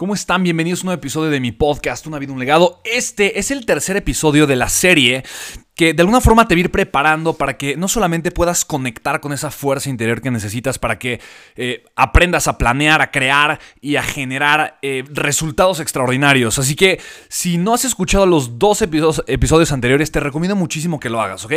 ¿Cómo están? Bienvenidos a un nuevo episodio de mi podcast, Una vida, un legado. Este es el tercer episodio de la serie que de alguna forma te va a ir preparando para que no solamente puedas conectar con esa fuerza interior que necesitas para que eh, aprendas a planear, a crear y a generar eh, resultados extraordinarios. Así que si no has escuchado los dos episodios, episodios anteriores, te recomiendo muchísimo que lo hagas, ¿ok?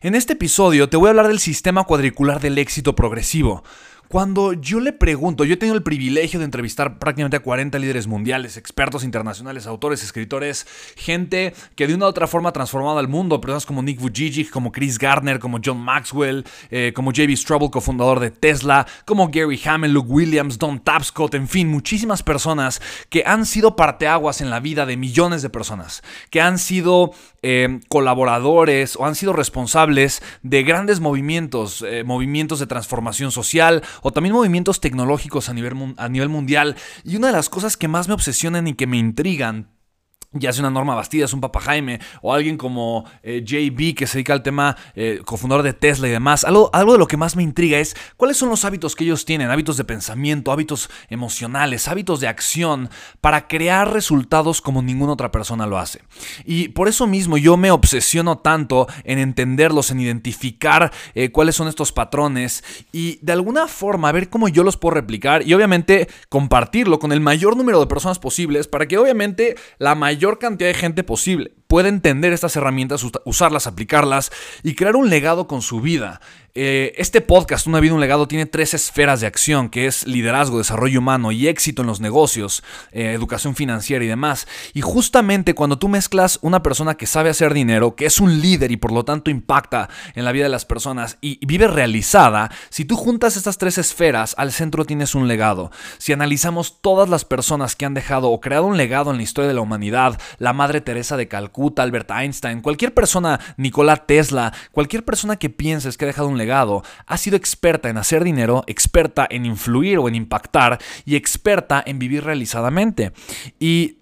En este episodio te voy a hablar del sistema cuadricular del éxito progresivo. Cuando yo le pregunto, yo he tenido el privilegio de entrevistar prácticamente a 40 líderes mundiales, expertos internacionales, autores, escritores, gente que de una u otra forma ha transformado al mundo, personas como Nick Vujicic, como Chris Gardner, como John Maxwell, eh, como J.B. Straubel, cofundador de Tesla, como Gary Hamel, Luke Williams, Don Tapscott, en fin, muchísimas personas que han sido parteaguas en la vida de millones de personas, que han sido eh, colaboradores o han sido responsables de grandes movimientos, eh, movimientos de transformación social o también movimientos tecnológicos a nivel, a nivel mundial. Y una de las cosas que más me obsesionan y que me intrigan ya sea una Norma Bastidas, un Papa Jaime, o alguien como eh, JB que se dedica al tema, eh, cofundador de Tesla y demás, algo, algo de lo que más me intriga es cuáles son los hábitos que ellos tienen, hábitos de pensamiento, hábitos emocionales, hábitos de acción, para crear resultados como ninguna otra persona lo hace. Y por eso mismo yo me obsesiono tanto en entenderlos, en identificar eh, cuáles son estos patrones y de alguna forma ver cómo yo los puedo replicar y obviamente compartirlo con el mayor número de personas posibles para que obviamente la mayor mayor cantidad de gente posible puede entender estas herramientas, usarlas, aplicarlas y crear un legado con su vida. Eh, este podcast, Una vida, un legado, tiene tres esferas de acción, que es liderazgo, desarrollo humano y éxito en los negocios, eh, educación financiera y demás. Y justamente cuando tú mezclas una persona que sabe hacer dinero, que es un líder y por lo tanto impacta en la vida de las personas y vive realizada, si tú juntas estas tres esferas, al centro tienes un legado. Si analizamos todas las personas que han dejado o creado un legado en la historia de la humanidad, la Madre Teresa de Calcuta, Albert Einstein, cualquier persona, Nikola Tesla, cualquier persona que pienses que ha dejado un legado, ha sido experta en hacer dinero, experta en influir o en impactar y experta en vivir realizadamente. Y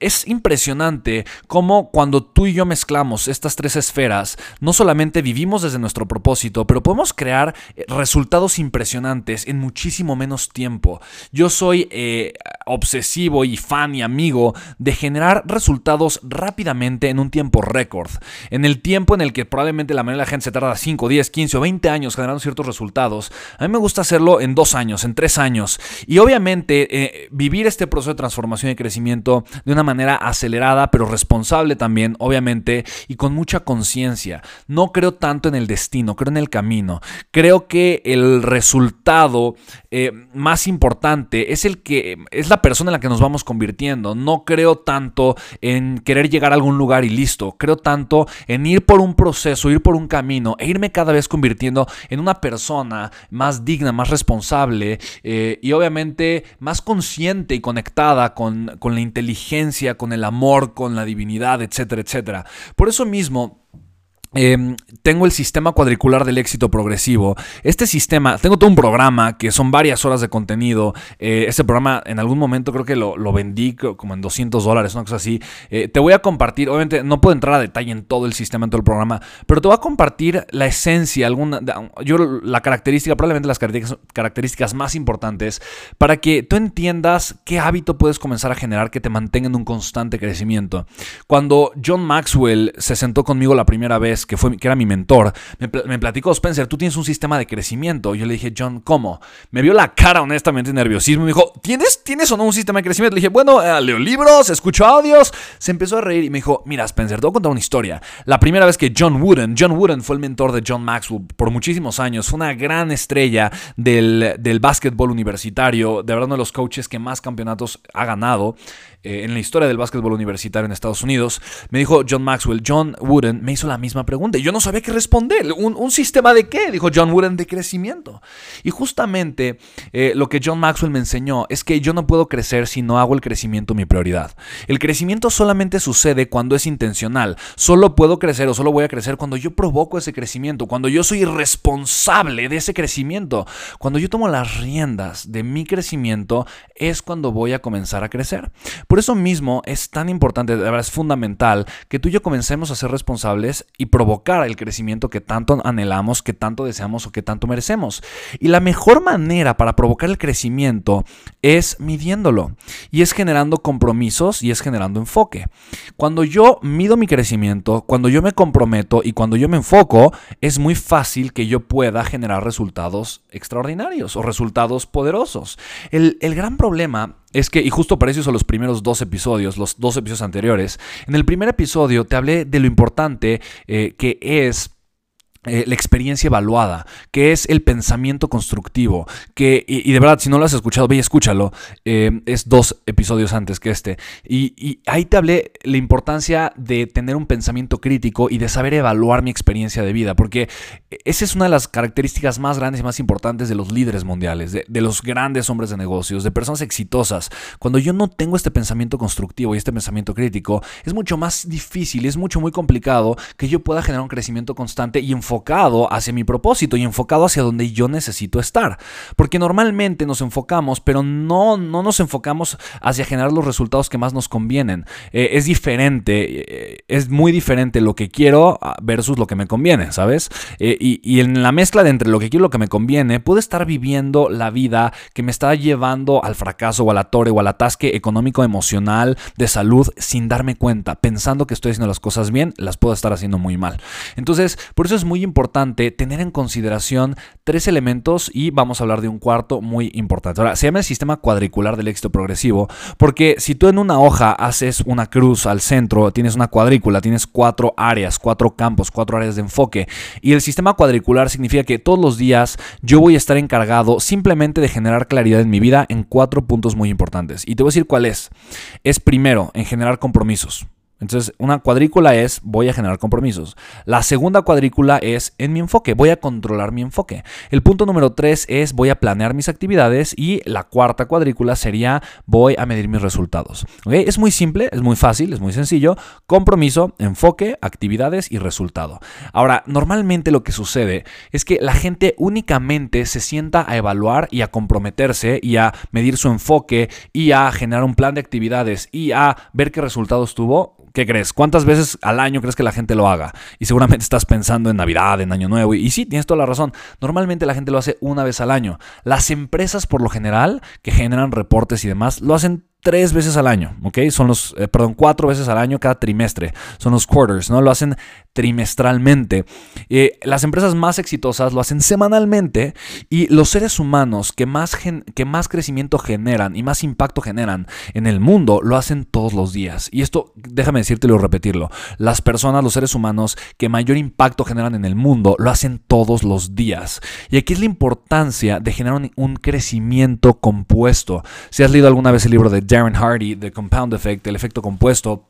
es impresionante cómo cuando tú y yo mezclamos estas tres esferas, no solamente vivimos desde nuestro propósito, pero podemos crear eh, resultados impresionantes en muchísimo menos tiempo. Yo soy eh, obsesivo y fan y amigo de generar resultados rápidamente en un tiempo récord. En el tiempo en el que probablemente la mayoría de la gente se tarda 5, 10, 15 o 20 años generando ciertos resultados, a mí me gusta hacerlo en dos años, en tres años. Y obviamente eh, vivir este proceso de transformación y crecimiento de una manera manera acelerada, pero responsable también, obviamente, y con mucha conciencia. No creo tanto en el destino, creo en el camino. Creo que el resultado eh, más importante es el que es la persona en la que nos vamos convirtiendo. No creo tanto en querer llegar a algún lugar y listo. Creo tanto en ir por un proceso, ir por un camino e irme cada vez convirtiendo en una persona más digna, más responsable eh, y obviamente más consciente y conectada con, con la inteligencia con el amor, con la divinidad, etcétera, etcétera. Por eso mismo, Em, tengo el sistema cuadricular del éxito progresivo. Este sistema, tengo todo un programa que son varias horas de contenido. Este programa en algún momento creo que lo, vendí como en 200 dólares, una cosa así. Eh, te voy a compartir, obviamente no puedo entrar a detalle en todo el sistema, en todo el programa, pero te voy a compartir la esencia, alguna, yo la característica, probablemente las características más importantes para que tú entiendas qué hábito puedes comenzar a generar que te mantenga en un constante crecimiento. Cuando John Maxwell se sentó conmigo la primera vez, que, fue, que era mi mentor, me, platicó, Spencer, tú tienes un sistema de crecimiento. Yo le dije, John, ¿cómo? Me vio la cara honestamente nerviosismo y me dijo, ¿tienes, ¿tienes o no un sistema de crecimiento? Le dije, bueno, eh, leo libros, escucho audios. Se empezó a reír y me dijo, mira, Spencer, te voy a contar una historia. La primera vez que John Wooden, John Wooden fue el mentor de John Maxwell por muchísimos años, fue una gran estrella del, del básquetbol universitario, de verdad uno de los coaches que más campeonatos ha ganado. Eh, en la historia del básquetbol universitario en Estados Unidos, me dijo John Maxwell, John Wooden me hizo la misma pregunta y yo no sabía qué responder. ¿Un, sistema de qué? Dijo John Wooden de crecimiento. Y justamente eh, lo que John Maxwell me enseñó es que yo no puedo crecer si no hago el crecimiento mi prioridad. El crecimiento solamente sucede cuando es intencional. Solo puedo crecer o solo voy a crecer cuando yo provoco ese crecimiento, cuando yo soy responsable de ese crecimiento. Cuando yo tomo las riendas de mi crecimiento es cuando voy a comenzar a crecer. Por eso mismo es tan importante, de verdad es fundamental que tú y yo comencemos a ser responsables y provocar el crecimiento que tanto anhelamos, que tanto deseamos o que tanto merecemos. Y la mejor manera para provocar el crecimiento es midiéndolo y es generando compromisos y es generando enfoque. Cuando yo mido mi crecimiento, cuando yo me comprometo y cuando yo me enfoco, es muy fácil que yo pueda generar resultados extraordinarios o resultados poderosos. El, el gran problema es que, y justo para eso son los primeros dos episodios, los dos episodios anteriores, en el primer episodio te hablé de lo importante eh, que es eh, la experiencia evaluada, que es el pensamiento constructivo, que, y, de verdad, si no lo has escuchado, ve y escúchalo, eh, es dos episodios antes que este, y, ahí te hablé la importancia de tener un pensamiento crítico y de saber evaluar mi experiencia de vida, porque esa es una de las características más grandes y más importantes de los líderes mundiales, de, de los grandes hombres de negocios, de personas exitosas. Cuando yo no tengo este pensamiento constructivo y este pensamiento crítico, es mucho más difícil, es mucho, muy complicado que yo pueda generar un crecimiento constante y enfocado hacia mi propósito y enfocado hacia donde yo necesito estar. Porque normalmente nos enfocamos, pero no, no nos enfocamos hacia generar los resultados que más nos convienen. Eh, es diferente, eh, es muy diferente lo que quiero versus lo que me conviene, ¿sabes? Eh, y, y, en la mezcla de entre lo que quiero y lo que me conviene, puedo estar viviendo la vida que me está llevando al fracaso o a la torre o al atasque económico, emocional, de salud, sin darme cuenta, pensando que estoy haciendo las cosas bien, las puedo estar haciendo muy mal. Entonces, por eso es muy importante tener en consideración tres elementos y vamos a hablar de un cuarto muy importante. Ahora, se llama el sistema cuadricular del éxito progresivo porque si tú en una hoja haces una cruz al centro, tienes una cuadrícula, tienes cuatro áreas, cuatro campos, cuatro áreas de enfoque y el sistema cuadricular significa que todos los días yo voy a estar encargado simplemente de generar claridad en mi vida en cuatro puntos muy importantes. Y te voy a decir cuál es. Es primero, en generar compromisos. Entonces, una cuadrícula es voy a generar compromisos. La segunda cuadrícula es en mi enfoque, voy a controlar mi enfoque. El punto número tres es voy a planear mis actividades y la cuarta cuadrícula sería voy a medir mis resultados. Es muy simple, es muy fácil, es muy sencillo. Compromiso, enfoque, actividades y resultado. Ahora, normalmente lo que sucede es que la gente únicamente se sienta a evaluar y a comprometerse y a medir su enfoque y a generar un plan de actividades y a ver qué resultados tuvo ¿qué crees? ¿Cuántas veces al año crees que la gente lo haga? Y seguramente estás pensando en Navidad, en Año Nuevo. Y, sí, tienes toda la razón. Normalmente la gente lo hace una vez al año. Las empresas, por lo general, que generan reportes y demás, lo hacen tres veces al año, ¿ok? Son los, eh, perdón, cuatro veces al año cada trimestre. Son los quarters, ¿no? Lo hacen trimestralmente. Eh, las empresas más exitosas lo hacen semanalmente y los seres humanos que más, que más crecimiento generan y más impacto generan en el mundo lo hacen todos los días. Y esto, déjame decírtelo y repetirlo. Las personas, los seres humanos que mayor impacto generan en el mundo lo hacen todos los días. Y aquí es la importancia de generar un, un crecimiento compuesto. Si has leído alguna vez el libro de Darren Hardy, The Compound Effect, el efecto compuesto,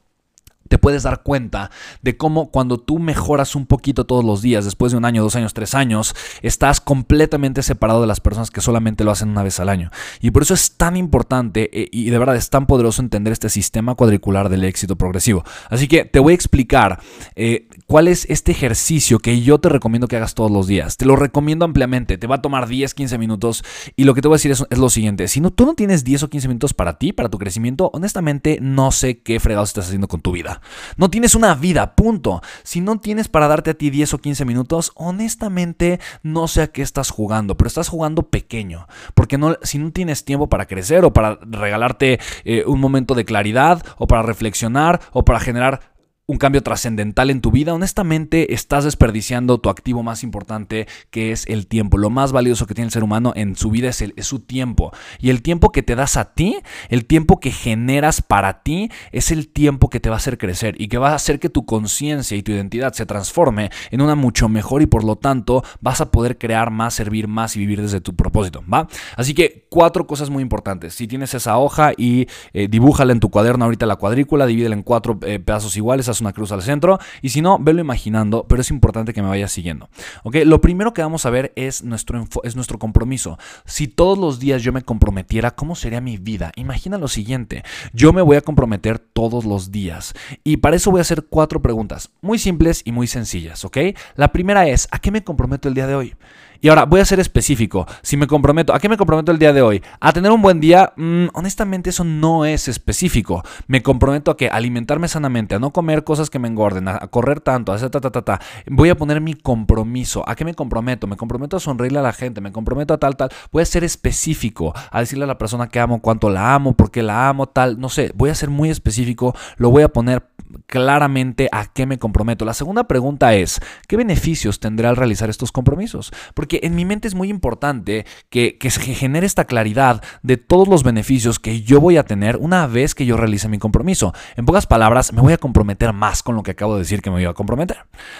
te puedes dar cuenta de cómo cuando tú mejoras un poquito todos los días, después de un año, dos años, tres años, estás completamente separado de las personas que solamente lo hacen una vez al año. Y por eso es tan importante eh, y de verdad es tan poderoso entender este sistema cuadricular del éxito progresivo. Así que te voy a explicar eh, cuál es este ejercicio que yo te recomiendo que hagas todos los días. Te lo recomiendo ampliamente, te va a tomar 10, 15 minutos y lo que te voy a decir es, lo siguiente, si no, tú no tienes 10 o 15 minutos para ti, para tu crecimiento, honestamente no sé qué fregados estás haciendo con tu vida. No tienes una vida, punto. Si no tienes para darte a ti 10 o 15 minutos, honestamente no sé a qué estás jugando, pero estás jugando pequeño. Porque no, si no tienes tiempo para crecer o para regalarte eh, un momento de claridad o para reflexionar o para generar un cambio trascendental en tu vida, honestamente estás desperdiciando tu activo más importante que es el tiempo. Lo más valioso que tiene el ser humano en su vida es, su tiempo. Y el tiempo que te das a ti, el tiempo que generas para ti, es el tiempo que te va a hacer crecer y que va a hacer que tu conciencia y tu identidad se transforme en una mucho mejor y por lo tanto vas a poder crear más, servir más y vivir desde tu propósito. ¿va? Así que cuatro cosas muy importantes. Si tienes esa hoja y eh, dibújala en tu cuaderno ahorita la cuadrícula, divídela en cuatro eh, pedazos iguales, una cruz al centro. Y si no, velo imaginando, pero es importante que me vayas siguiendo. ¿Ok? Lo primero que vamos a ver es nuestro, es nuestro compromiso. Si todos los días yo me comprometiera, ¿cómo sería mi vida? Imagina lo siguiente. Yo me voy a comprometer todos los días. Y para eso voy a hacer cuatro preguntas, muy simples y muy sencillas. ¿Ok? La primera es, ¿a qué me comprometo el día de hoy? Y ahora voy a ser específico. Si me comprometo, ¿a qué me comprometo el día de hoy? A tener un buen día, mm, honestamente eso no es específico. Me comprometo a que alimentarme sanamente, a no comer cosas que me engorden, a, correr tanto, a hacer ta, ta, ta. Voy a poner mi compromiso. ¿A qué me comprometo? Me comprometo a sonreírle a la gente, me comprometo a tal, tal. Voy a ser específico, a decirle a la persona que amo, cuánto la amo, por qué la amo, tal. No sé, voy a ser muy específico, lo voy a poner claramente a qué me comprometo. La segunda pregunta es, ¿qué beneficios tendré al realizar estos compromisos? Porque en mi mente es muy importante que, se genere esta claridad de todos los beneficios que yo voy a tener una vez que yo realice mi compromiso. En pocas palabras, me voy a comprometer más con lo que acabo de decir que me iba a comprometer.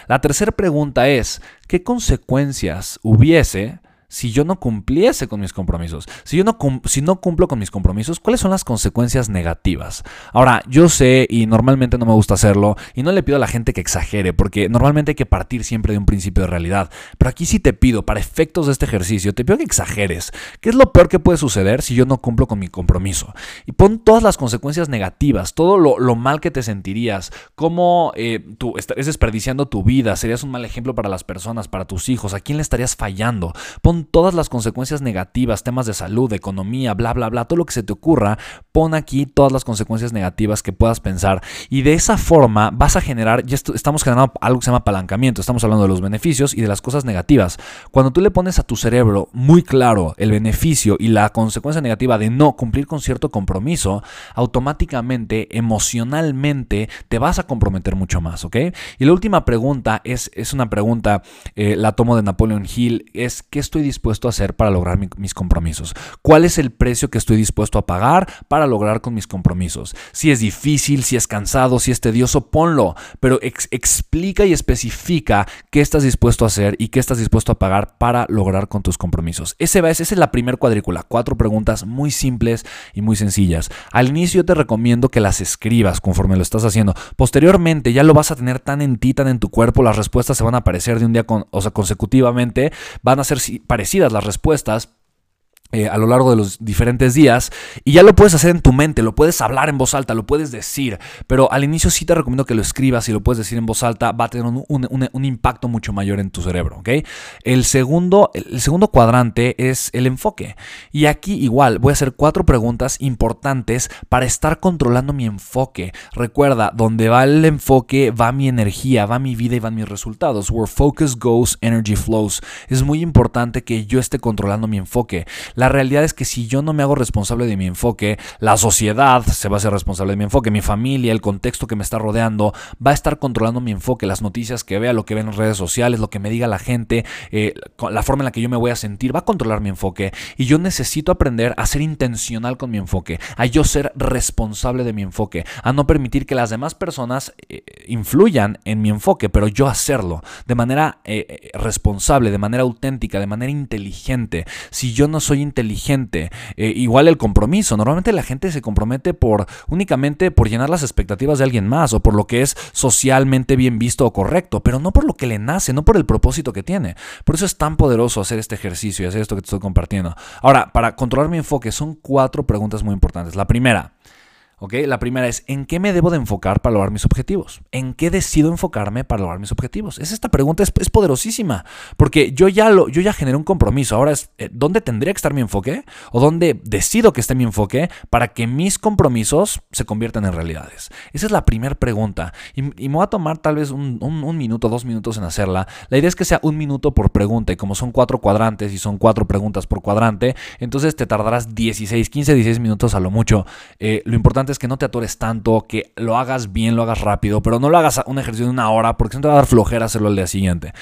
La tercera pregunta es, ¿qué consecuencias hubiese si yo no cumpliese con mis compromisos? Si yo no, si no cumplo con mis compromisos, ¿cuáles son las consecuencias negativas? Ahora, yo sé y normalmente no me gusta hacerlo y no le pido a la gente que exagere porque normalmente hay que partir siempre de un principio de realidad. Pero aquí sí te pido, para efectos de este ejercicio, te pido que exageres. ¿Qué es lo peor que puede suceder si yo no cumplo con mi compromiso? Y pon todas las consecuencias negativas, todo lo, mal que te sentirías, cómo eh, tú estarías desperdiciando tu vida, serías un mal ejemplo para las personas, para tus hijos, a quién le estarías fallando. Todas las consecuencias negativas, temas de salud, economía, bla, bla, bla, todo lo que se te ocurra, pon aquí todas las consecuencias negativas que puedas pensar y de esa forma vas a generar, ya estamos generando algo que se llama apalancamiento, estamos hablando de los beneficios y de las cosas negativas. Cuando tú le pones a tu cerebro muy claro el beneficio y la consecuencia negativa de no cumplir con cierto compromiso, automáticamente, emocionalmente, te vas a comprometer mucho más, ¿ok? Y la última pregunta es, es una pregunta, eh, la tomo de Napoleon Hill, es ¿qué estoy dispuesto a hacer para lograr mis compromisos? ¿Cuál es el precio que estoy dispuesto a pagar para lograr con mis compromisos? Si es difícil, si es cansado, si es tedioso, ponlo, pero explica y especifica qué estás dispuesto a hacer y qué estás dispuesto a pagar para lograr con tus compromisos. Ese esa es la primera cuadrícula, cuatro preguntas muy simples y muy sencillas. Al inicio te recomiendo que las escribas conforme lo estás haciendo. Posteriormente ya lo vas a tener tan en ti, tan en tu cuerpo, las respuestas se van a aparecer de un día con, o sea, consecutivamente, van a ser parecidas las respuestas eh, a lo largo de los diferentes días y ya lo puedes hacer en tu mente, lo puedes hablar en voz alta, lo puedes decir, pero al inicio sí te recomiendo que lo escribas y lo puedes decir en voz alta, va a tener un, impacto mucho mayor en tu cerebro, ¿ok? El segundo, el segundo cuadrante es el enfoque y aquí igual voy a hacer cuatro preguntas importantes para estar controlando mi enfoque. Recuerda, donde va el enfoque va mi energía, va mi vida y van mis resultados. Where focus goes, energy flows. Es muy importante que yo esté controlando mi enfoque. La realidad es que si yo no me hago responsable de mi enfoque, la sociedad se va a hacer responsable de mi enfoque, mi familia, el contexto que me está rodeando, va a estar controlando mi enfoque, las noticias que vea, lo que ve en redes sociales, lo que me diga la gente, eh, la forma en la que yo me voy a sentir, va a controlar mi enfoque. Y yo necesito aprender a ser intencional con mi enfoque, a yo ser responsable de mi enfoque, a no permitir que las demás personas eh, influyan en mi enfoque, pero yo hacerlo de manera eh, responsable, de manera auténtica, de manera inteligente. Si yo no soy inteligente. Eh, igual el compromiso. Normalmente la gente se compromete por únicamente por llenar las expectativas de alguien más o por lo que es socialmente bien visto o correcto, pero no por lo que le nace, no por el propósito que tiene. Por eso es tan poderoso hacer este ejercicio y hacer esto que te estoy compartiendo. Ahora, para controlar mi enfoque, son cuatro preguntas muy importantes. La primera, la primera es, ¿en qué me debo de enfocar para lograr mis objetivos? ¿En qué decido enfocarme para lograr mis objetivos? Es esta pregunta es, poderosísima, porque yo ya, lo, yo ya generé un compromiso. Ahora es, eh, ¿dónde tendría que estar mi enfoque? ¿O dónde decido que esté mi enfoque para que mis compromisos se conviertan en realidades? Esa es la primera pregunta. Y, me voy a tomar tal vez un, un, minuto, dos minutos en hacerla. La idea es que sea un minuto por pregunta. Y como son cuatro cuadrantes y son cuatro preguntas por cuadrante, entonces te tardarás 16, 15, 16 minutos a lo mucho. Eh, lo importante es que no te atores tanto, que lo hagas bien, lo hagas rápido, pero no lo hagas un ejercicio de una hora porque no te va a dar flojera hacerlo al día siguiente.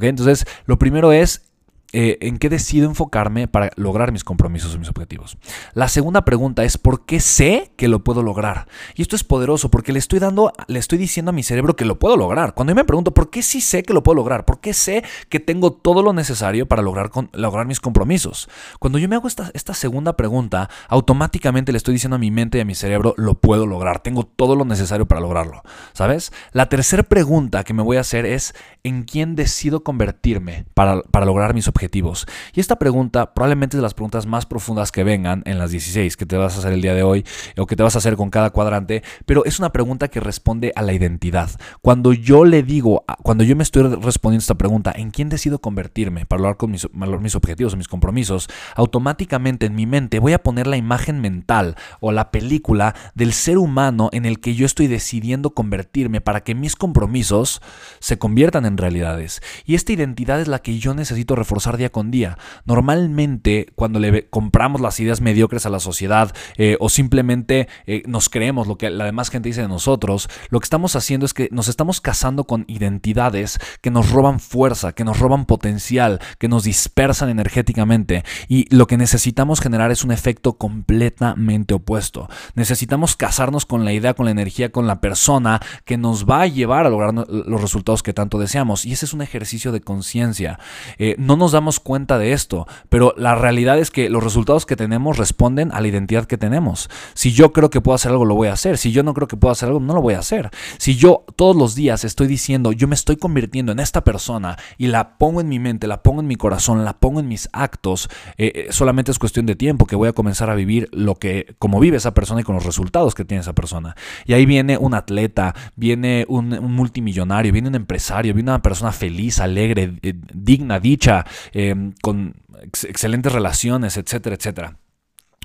Entonces, lo primero es eh, en qué decido enfocarme para lograr mis compromisos o mis objetivos. La segunda pregunta es ¿por qué sé que lo puedo lograr? Y esto es poderoso porque le estoy dando, le estoy diciendo a mi cerebro que lo puedo lograr. Cuando yo me pregunto ¿por qué sí sé que lo puedo lograr? ¿Por qué sé que tengo todo lo necesario para lograr, lograr mis compromisos? Cuando yo me hago esta, esta segunda pregunta, automáticamente le estoy diciendo a mi mente y a mi cerebro lo puedo lograr. Tengo todo lo necesario para lograrlo. ¿Sabes? La tercera pregunta que me voy a hacer es ¿en quién decido convertirme para, para lograr mis objetivos? Objetivos? Y esta pregunta probablemente es de las preguntas más profundas que vengan en las 16 que te vas a hacer el día de hoy o que te vas a hacer con cada cuadrante, pero es una pregunta que responde a la identidad. Cuando yo le digo, cuando yo me estoy respondiendo esta pregunta, ¿en quién decido convertirme para lograr con mis, mis objetivos o mis compromisos? Automáticamente en mi mente voy a poner la imagen mental o la película del ser humano en el que yo estoy decidiendo convertirme para que mis compromisos se conviertan en realidades. Y esta identidad es la que yo necesito reforzar día con día. Normalmente cuando le compramos las ideas mediocres a la sociedad eh, o simplemente eh, nos creemos lo que la demás gente dice de nosotros, lo que estamos haciendo es que nos estamos casando con identidades que nos roban fuerza, que nos roban potencial, que nos dispersan energéticamente y lo que necesitamos generar es un efecto completamente opuesto. Necesitamos casarnos con la idea, con la energía, con la persona que nos va a llevar a lograr los resultados que tanto deseamos y ese es un ejercicio de conciencia. Eh, no nos damos cuenta de esto, pero la realidad es que los resultados que tenemos responden a la identidad que tenemos. Si yo creo que puedo hacer algo, lo voy a hacer. Si yo no creo que puedo hacer algo, no lo voy a hacer. Si yo todos los días estoy diciendo, yo me estoy convirtiendo en esta persona y la pongo en mi mente, la pongo en mi corazón, la pongo en mis actos, eh, eh, solamente es cuestión de tiempo que voy a comenzar a vivir lo que, como vive esa persona y con los resultados que tiene esa persona. Y ahí viene un atleta, viene un, multimillonario, viene un empresario, viene una persona feliz, alegre, eh, digna, dicha, Em, con excelentes relaciones, etcétera, etcétera.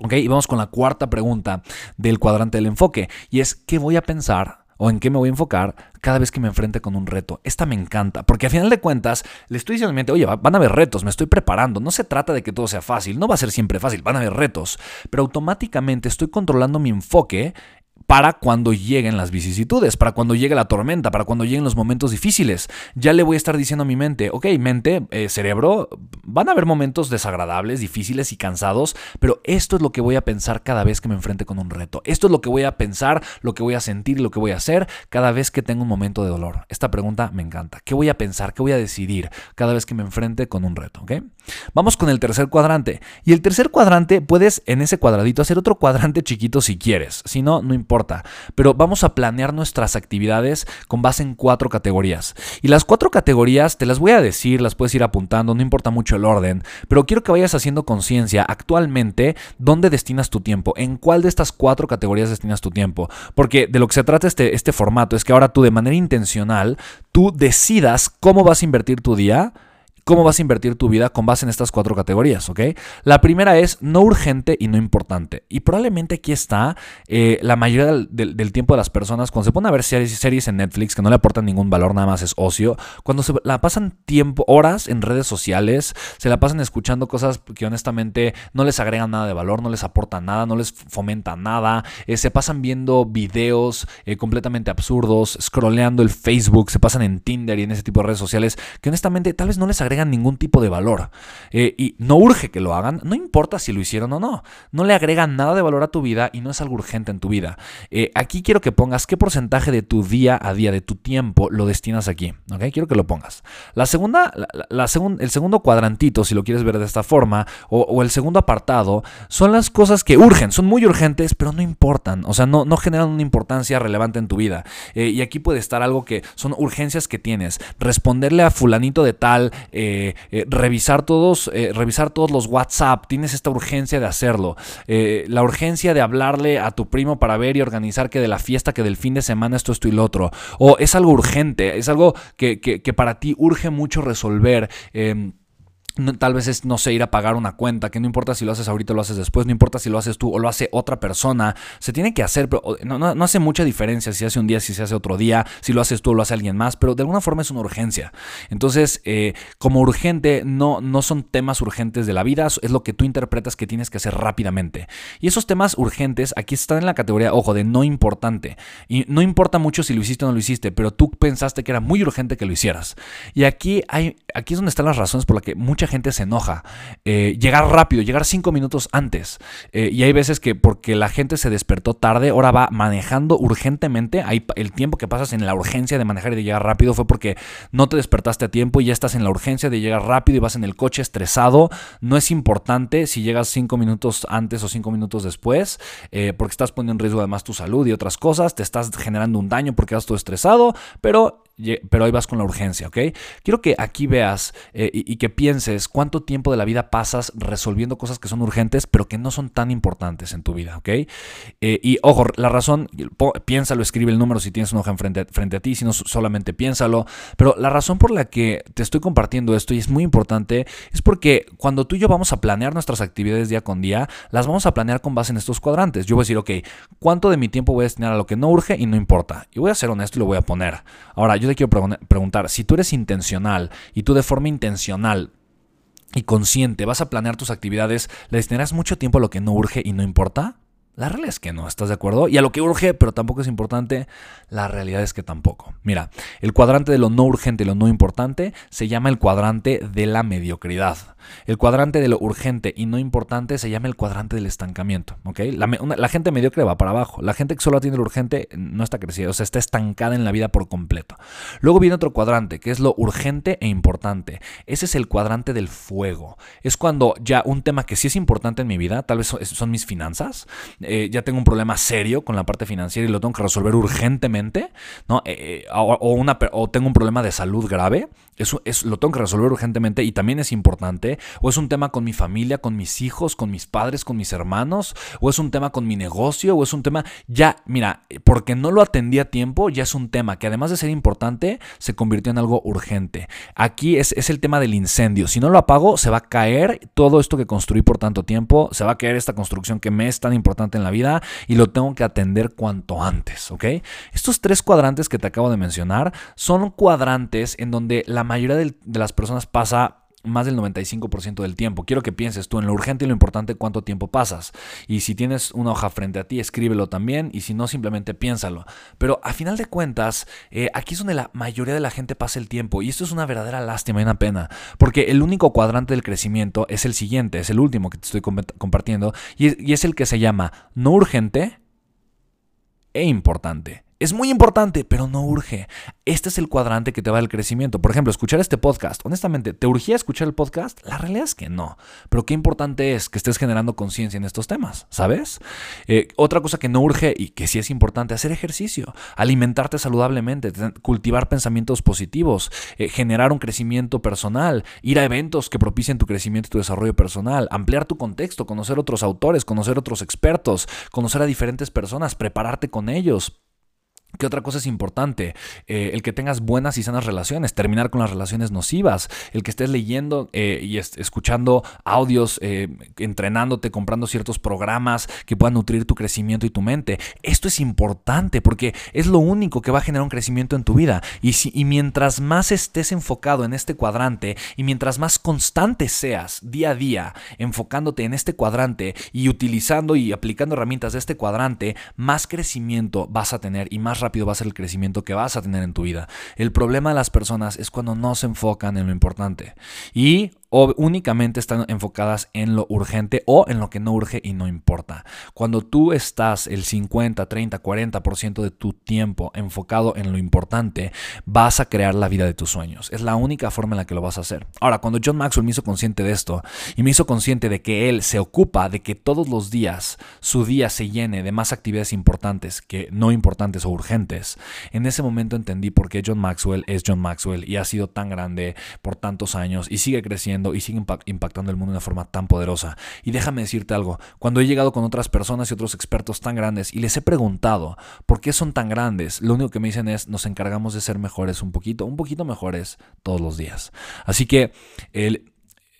Ok, y vamos con la cuarta pregunta del cuadrante del enfoque, y es, ¿qué voy a pensar o en qué me voy a enfocar cada vez que me enfrente con un reto. Esta me encanta, porque a final de cuentas le estoy diciendo a mi mente, oye, van a haber retos, me estoy preparando. No se trata de que todo sea fácil, no va a ser siempre fácil, van a haber retos, pero automáticamente estoy controlando mi enfoque para cuando lleguen las vicisitudes, para cuando llegue la tormenta, para cuando lleguen los momentos difíciles. Ya le voy a estar diciendo a mi mente, ok, mente, eh, cerebro, van a haber momentos desagradables, difíciles y cansados, pero esto es lo que voy a pensar cada vez que me enfrente con un reto. Esto es lo que voy a pensar, lo que voy a sentir, lo que voy a hacer cada vez que tengo un momento de dolor. Esta pregunta me encanta. ¿Qué voy a pensar? ¿Qué voy a decidir cada vez que me enfrente con un reto? ¿ok? Vamos con el tercer cuadrante. Y el tercer cuadrante puedes en ese cuadradito hacer otro cuadrante chiquito si quieres. Si no, no importa pero vamos a planear nuestras actividades con base en cuatro categorías. Y las cuatro categorías te las voy a decir, las puedes ir apuntando, no importa mucho el orden, pero quiero que vayas haciendo conciencia actualmente dónde destinas tu tiempo, en cuál de estas cuatro categorías destinas tu tiempo. Porque de lo que se trata este, este formato es que ahora tú de manera intencional, tú decidas cómo vas a invertir tu día cómo vas a invertir tu vida con base en estas cuatro categorías, ¿ok? La primera es no urgente y no importante. Y probablemente aquí está eh, la mayoría del, tiempo de las personas cuando se ponen a ver series, series en Netflix que no le aportan ningún valor, nada más es ocio, cuando se la pasan tiempo, horas en redes sociales, se la pasan escuchando cosas que honestamente no les agregan nada de valor, no les aportan nada, no les fomenta nada, eh, se pasan viendo videos eh, completamente absurdos, scrolleando el Facebook, se pasan en Tinder y en ese tipo de redes sociales que honestamente tal vez no les agregan agregan ningún tipo de valor. Eh, y no urge que lo hagan, no importa si lo hicieron o no. No le agregan nada de valor a tu vida y no es algo urgente en tu vida. Eh, aquí quiero que pongas qué porcentaje de tu día a día, de tu tiempo, lo destinas aquí. ¿ok? Quiero que lo pongas. La segunda, la, el segundo cuadrantito, si lo quieres ver de esta forma, o, el segundo apartado, son las cosas que urgen, son muy urgentes, pero no importan. O sea, no, no generan una importancia relevante en tu vida. Eh, y aquí puede estar algo que son urgencias que tienes. Responderle a fulanito de tal, revisar, todos, revisar todos los WhatsApp. Tienes esta urgencia de hacerlo. la urgencia de hablarle a tu primo para ver y organizar que de la fiesta, que del fin de semana esto, esto y lo otro. O es algo urgente, es algo que, que, para ti urge mucho resolver. Tal vez es, no sé, ir a pagar una cuenta, que no importa si lo haces ahorita o lo haces después, no importa si lo haces tú o lo hace otra persona, se tiene que hacer, pero no, no, hace mucha diferencia si hace un día, si se hace otro día, si lo haces tú o lo hace alguien más, pero de alguna forma es una urgencia. Entonces, eh, como urgente, no, no son temas urgentes de la vida, es lo que tú interpretas que tienes que hacer rápidamente. Y esos temas urgentes aquí están en la categoría, ojo, de no importante. Y no importa mucho si lo hiciste o no lo hiciste, pero tú pensaste que era muy urgente que lo hicieras. Y aquí, hay, aquí es donde están las razones por las que muchas gente se enoja. Eh, llegar rápido, llegar cinco minutos antes. Eh, y hay veces que porque la gente se despertó tarde, ahora va manejando urgentemente. El tiempo que pasas en la urgencia de manejar y de llegar rápido fue porque no te despertaste a tiempo y ya estás en la urgencia de llegar rápido y vas en el coche estresado. No es importante si llegas cinco minutos antes o cinco minutos después, eh, porque estás poniendo en riesgo además tu salud y otras cosas. Te estás generando un daño porque vas todo estresado, pero pero ahí vas con la urgencia, ¿ok? Quiero que aquí veas eh, y, que pienses cuánto tiempo de la vida pasas resolviendo cosas que son urgentes, pero que no son tan importantes en tu vida, ¿ok? Eh, y ojo, la razón, piénsalo, escribe el número si tienes una hoja frente, frente a ti, si no solamente piénsalo, pero la razón por la que te estoy compartiendo esto y es muy importante es porque cuando tú y yo vamos a planear nuestras actividades día con día, las vamos a planear con base en estos cuadrantes. Yo voy a decir, ok, ¿cuánto de mi tiempo voy a destinar a lo que no urge y no importa? Y voy a ser honesto y lo voy a poner. Ahora, yo te quiero preguntar, si tú eres intencional y tú de forma intencional y consciente vas a planear tus actividades, ¿le destinarás mucho tiempo a lo que no urge y no importa? La realidad es que no, ¿estás de acuerdo? Y a lo que urge, pero tampoco es importante, la realidad es que tampoco. Mira, el cuadrante de lo no urgente y lo no importante se llama el cuadrante de la mediocridad. El cuadrante de lo urgente y no importante se llama el cuadrante del estancamiento. La, gente mediocre va para abajo. La gente que solo atiende lo urgente no está creciendo, o sea, está estancada en la vida por completo. Luego viene otro cuadrante, que es lo urgente e importante. Ese es el cuadrante del fuego. Es cuando ya un tema que sí es importante en mi vida, tal vez son, mis finanzas, eh, ya tengo un problema serio con la parte financiera y lo tengo que resolver urgentemente, ¿no? Eh, eh, o, o tengo un problema de salud grave, eso es, lo tengo que resolver urgentemente y también es importante. O es un tema con mi familia, con mis hijos, con mis padres, con mis hermanos. O es un tema con mi negocio. O es un tema, ya, mira, porque no lo atendí a tiempo, ya es un tema que además de ser importante, se convirtió en algo urgente. Aquí es, es el tema del incendio. Si no lo apago, se va a caer todo esto que construí por tanto tiempo. Se va a caer esta construcción que me es tan importante en la vida y lo tengo que atender cuanto antes, ¿ok? Estos tres cuadrantes que te acabo de mencionar son cuadrantes en donde la mayoría de, las personas pasa más del 95% del tiempo. Quiero que pienses tú en lo urgente y lo importante cuánto tiempo pasas. Y si tienes una hoja frente a ti, escríbelo también. Y si no, simplemente piénsalo. Pero a final de cuentas, eh, aquí es donde la mayoría de la gente pasa el tiempo. Y esto es una verdadera lástima y una pena. Porque el único cuadrante del crecimiento es el siguiente, es el último que te estoy compartiendo. y es el que se llama no urgente e importante. Es muy importante, pero no urge. Este es el cuadrante que te va al crecimiento. Por ejemplo, escuchar este podcast. Honestamente, ¿te urgía escuchar el podcast? La realidad es que no. Pero qué importante es que estés generando conciencia en estos temas, ¿sabes? Eh, otra cosa que no urge y que sí es importante, hacer ejercicio, alimentarte saludablemente, cultivar pensamientos positivos, eh, generar un crecimiento personal, ir a eventos que propicien tu crecimiento y tu desarrollo personal, ampliar tu contexto, conocer otros autores, conocer otros expertos, conocer a diferentes personas, prepararte con ellos ¿Qué otra cosa es importante? Eh, el que tengas buenas y sanas relaciones, terminar con las relaciones nocivas, el que estés leyendo eh, y escuchando audios, eh, entrenándote, comprando ciertos programas que puedan nutrir tu crecimiento y tu mente. Esto es importante porque es lo único que va a generar un crecimiento en tu vida. Y, si, y mientras más estés enfocado en este cuadrante y mientras más constante seas día a día enfocándote en este cuadrante y utilizando y aplicando herramientas de este cuadrante, más crecimiento vas a tener y más rápido va a ser el crecimiento que vas a tener en tu vida. El problema de las personas es cuando no se enfocan en lo importante. Y o únicamente están enfocadas en lo urgente o en lo que no urge y no importa. Cuando tú estás el 50, 30, 40% de tu tiempo enfocado en lo importante, vas a crear la vida de tus sueños. Es la única forma en la que lo vas a hacer. Ahora, cuando John Maxwell me hizo consciente de esto y me hizo consciente de que él se ocupa de que todos los días su día se llene de más actividades importantes que no importantes o urgentes, en ese momento entendí por qué John Maxwell es John Maxwell y ha sido tan grande por tantos años y sigue creciendo y sigue impactando el mundo de una forma tan poderosa. Y déjame decirte algo, cuando he llegado con otras personas y otros expertos tan grandes y les he preguntado por qué son tan grandes, lo único que me dicen es nos encargamos de ser mejores un poquito, un poquito mejores todos los días. Así que el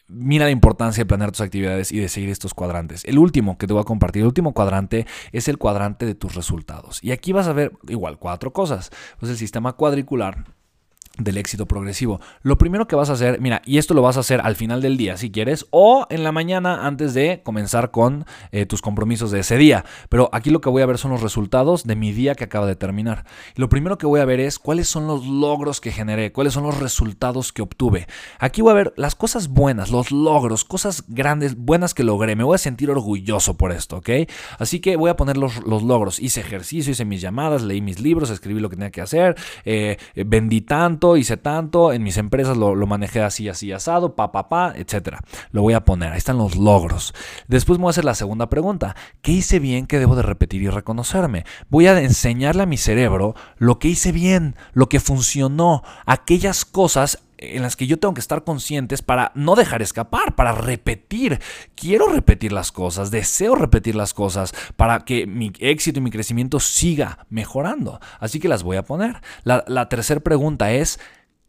mira la importancia de planear tus actividades y de seguir estos cuadrantes. El último que te voy a compartir, el último cuadrante es el cuadrante de tus resultados. Y aquí vas a ver igual cuatro cosas. Pues el sistema cuadricular del éxito progresivo. Lo primero que vas a hacer, mira, y esto lo vas a hacer al final del día si quieres, o en la mañana antes de comenzar con eh, tus compromisos de ese día. Pero aquí lo que voy a ver son los resultados de mi día que acaba de terminar. lo primero que voy a ver es cuáles son los logros que generé, cuáles son los resultados que obtuve. Aquí voy a ver las cosas buenas, los logros, cosas grandes, buenas que logré. Me voy a sentir orgulloso por esto, ¿ok? Así que voy a poner los, logros. Hice ejercicio, hice mis llamadas, leí mis libros, escribí lo que tenía que hacer, eh, vendí tanto hice tanto, en mis empresas lo, manejé así, así, asado, pa, pa, pa, etc. Lo voy a poner, ahí están los logros. Después me voy a hacer la segunda pregunta, ¿qué hice bien que debo de repetir y reconocerme? Voy a enseñarle a mi cerebro lo que hice bien, lo que funcionó, aquellas cosas en las que yo tengo que estar conscientes para no dejar escapar, para repetir. Quiero repetir las cosas, deseo repetir las cosas para que mi éxito y mi crecimiento siga mejorando. Así que las voy a poner. La, la tercera pregunta es,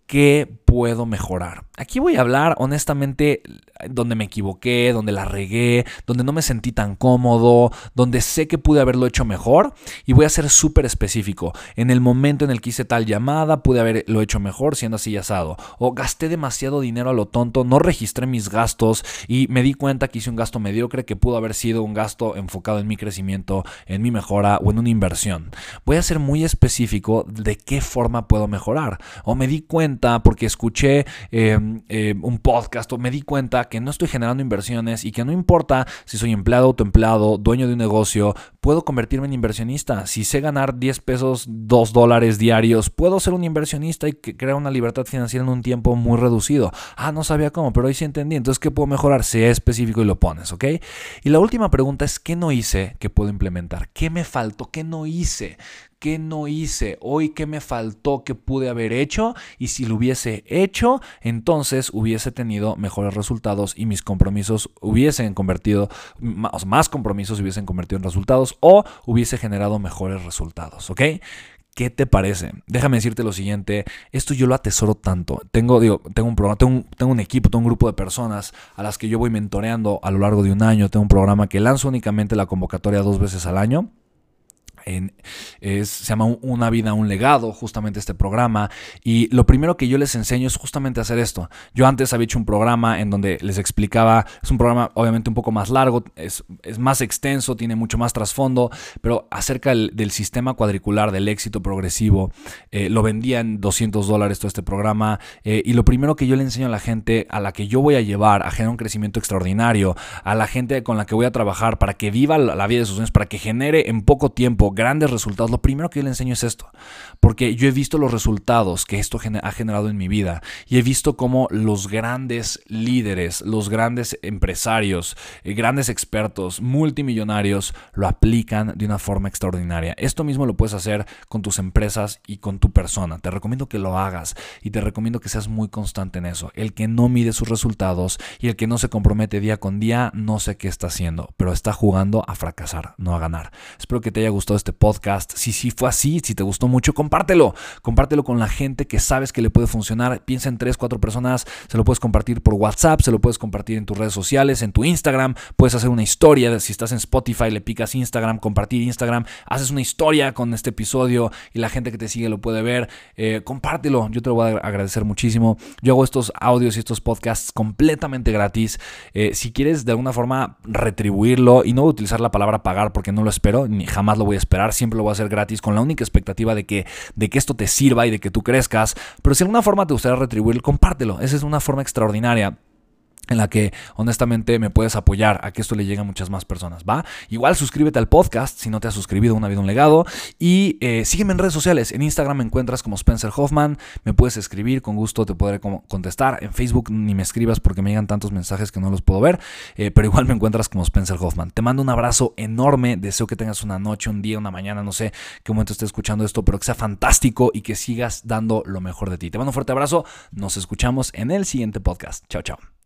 ¿qué puedo mejorar? Aquí voy a hablar honestamente donde me equivoqué, donde la regué, donde no me sentí tan cómodo, donde sé que pude haberlo hecho mejor y voy a ser súper específico. En el momento en el que hice tal llamada, pude haberlo hecho mejor siendo así asado. O gasté demasiado dinero a lo tonto, no registré mis gastos y me di cuenta que hice un gasto mediocre que pudo haber sido un gasto enfocado en mi crecimiento, en mi mejora o en una inversión. Voy a ser muy específico de qué forma puedo mejorar. O me di cuenta porque escuché eh, eh, un podcast o me di cuenta que no estoy generando inversiones y que no importa si soy empleado, autoempleado, dueño de un negocio, puedo convertirme en inversionista. Si sé ganar 10 pesos, 2 dólares diarios, puedo ser un inversionista y crear una libertad financiera en un tiempo muy reducido. Ah, no sabía cómo, pero hoy sí entendí. Entonces, ¿qué puedo mejorar? Sé específico y lo pones, ¿ok? Y la última pregunta es, ¿qué no hice que puedo implementar? ¿Qué me faltó? ¿Qué no hice? ¿Qué no hice? Hoy, ¿qué me faltó que pude haber hecho? Y si lo hubiese hecho, entonces hubiese tenido mejores resultados y mis compromisos hubiesen convertido, más, más compromisos hubiesen convertido en resultados o hubiese generado mejores resultados, ¿ok? ¿Qué te parece? Déjame decirte lo siguiente, esto yo lo atesoro tanto. Tengo, digo, tengo un programa, tengo tengo un equipo, tengo un grupo de personas a las que yo voy mentoreando a lo largo de un año. Tengo un programa que lanzo únicamente la convocatoria dos veces al año se llama Una vida, un legado, justamente este programa. Y lo primero que yo les enseño es justamente hacer esto. Yo antes había hecho un programa en donde les explicaba, es un programa obviamente un poco más largo, es, más extenso, tiene mucho más trasfondo, pero acerca del, sistema cuadricular del éxito progresivo, eh, lo vendía en 200 dólares todo este programa. Eh, y lo primero que yo le enseño a la gente a la que yo voy a llevar a generar un crecimiento extraordinario, a la gente con la que voy a trabajar para que viva la vida de sus sueños, para que genere en poco tiempo grandes resultados, lo primero que yo le enseño es esto. Porque yo he visto los resultados que esto ha generado en mi vida y he visto cómo los grandes líderes, los grandes empresarios, eh, grandes expertos, multimillonarios, lo aplican de una forma extraordinaria. Esto mismo lo puedes hacer con tus empresas y con tu persona. Te recomiendo que lo hagas y te recomiendo que seas muy constante en eso. El que no mide sus resultados y el que no se compromete día con día, no sé qué está haciendo, pero está jugando a fracasar, no a ganar. Espero que te haya gustado este podcast. Si sí fue así, si te gustó mucho, compártelo. Compártelo con la gente que sabes que le puede funcionar. Piensa en tres, cuatro personas. Se lo puedes compartir por WhatsApp, se lo puedes compartir en tus redes sociales, en tu Instagram. Puedes hacer una historia. Si estás en Spotify, le picas Instagram, compartir Instagram. Haces una historia con este episodio y la gente que te sigue lo puede ver. Eh, compártelo. Yo te lo voy a agradecer muchísimo. Yo hago estos audios y estos podcasts completamente gratis. Eh, si quieres de alguna forma retribuirlo, y no utilizar la palabra pagar porque no lo espero, ni jamás lo voy a esperar siempre lo voy a hacer gratis con la única expectativa de que, de que esto te sirva y de que tú crezcas. Pero si alguna forma te gustaría retribuir, compártelo. Esa es una forma extraordinaria en la que honestamente me puedes apoyar a que esto le llegue a muchas más personas, ¿va? Igual suscríbete al podcast si no te has suscribido Una Vida, Un Legado y eh, sígueme en redes sociales, en Instagram me encuentras como Spencer Hoffman, me puedes escribir, con gusto te podré contestar, en Facebook ni me escribas porque me llegan tantos mensajes que no los puedo ver, eh, pero igual me encuentras como Spencer Hoffman. Te mando un abrazo enorme, deseo que tengas una noche, un día, una mañana, no sé qué momento estés escuchando esto, pero que sea fantástico y que sigas dando lo mejor de ti. Te mando un fuerte abrazo, nos escuchamos en el siguiente podcast. Chao, chao.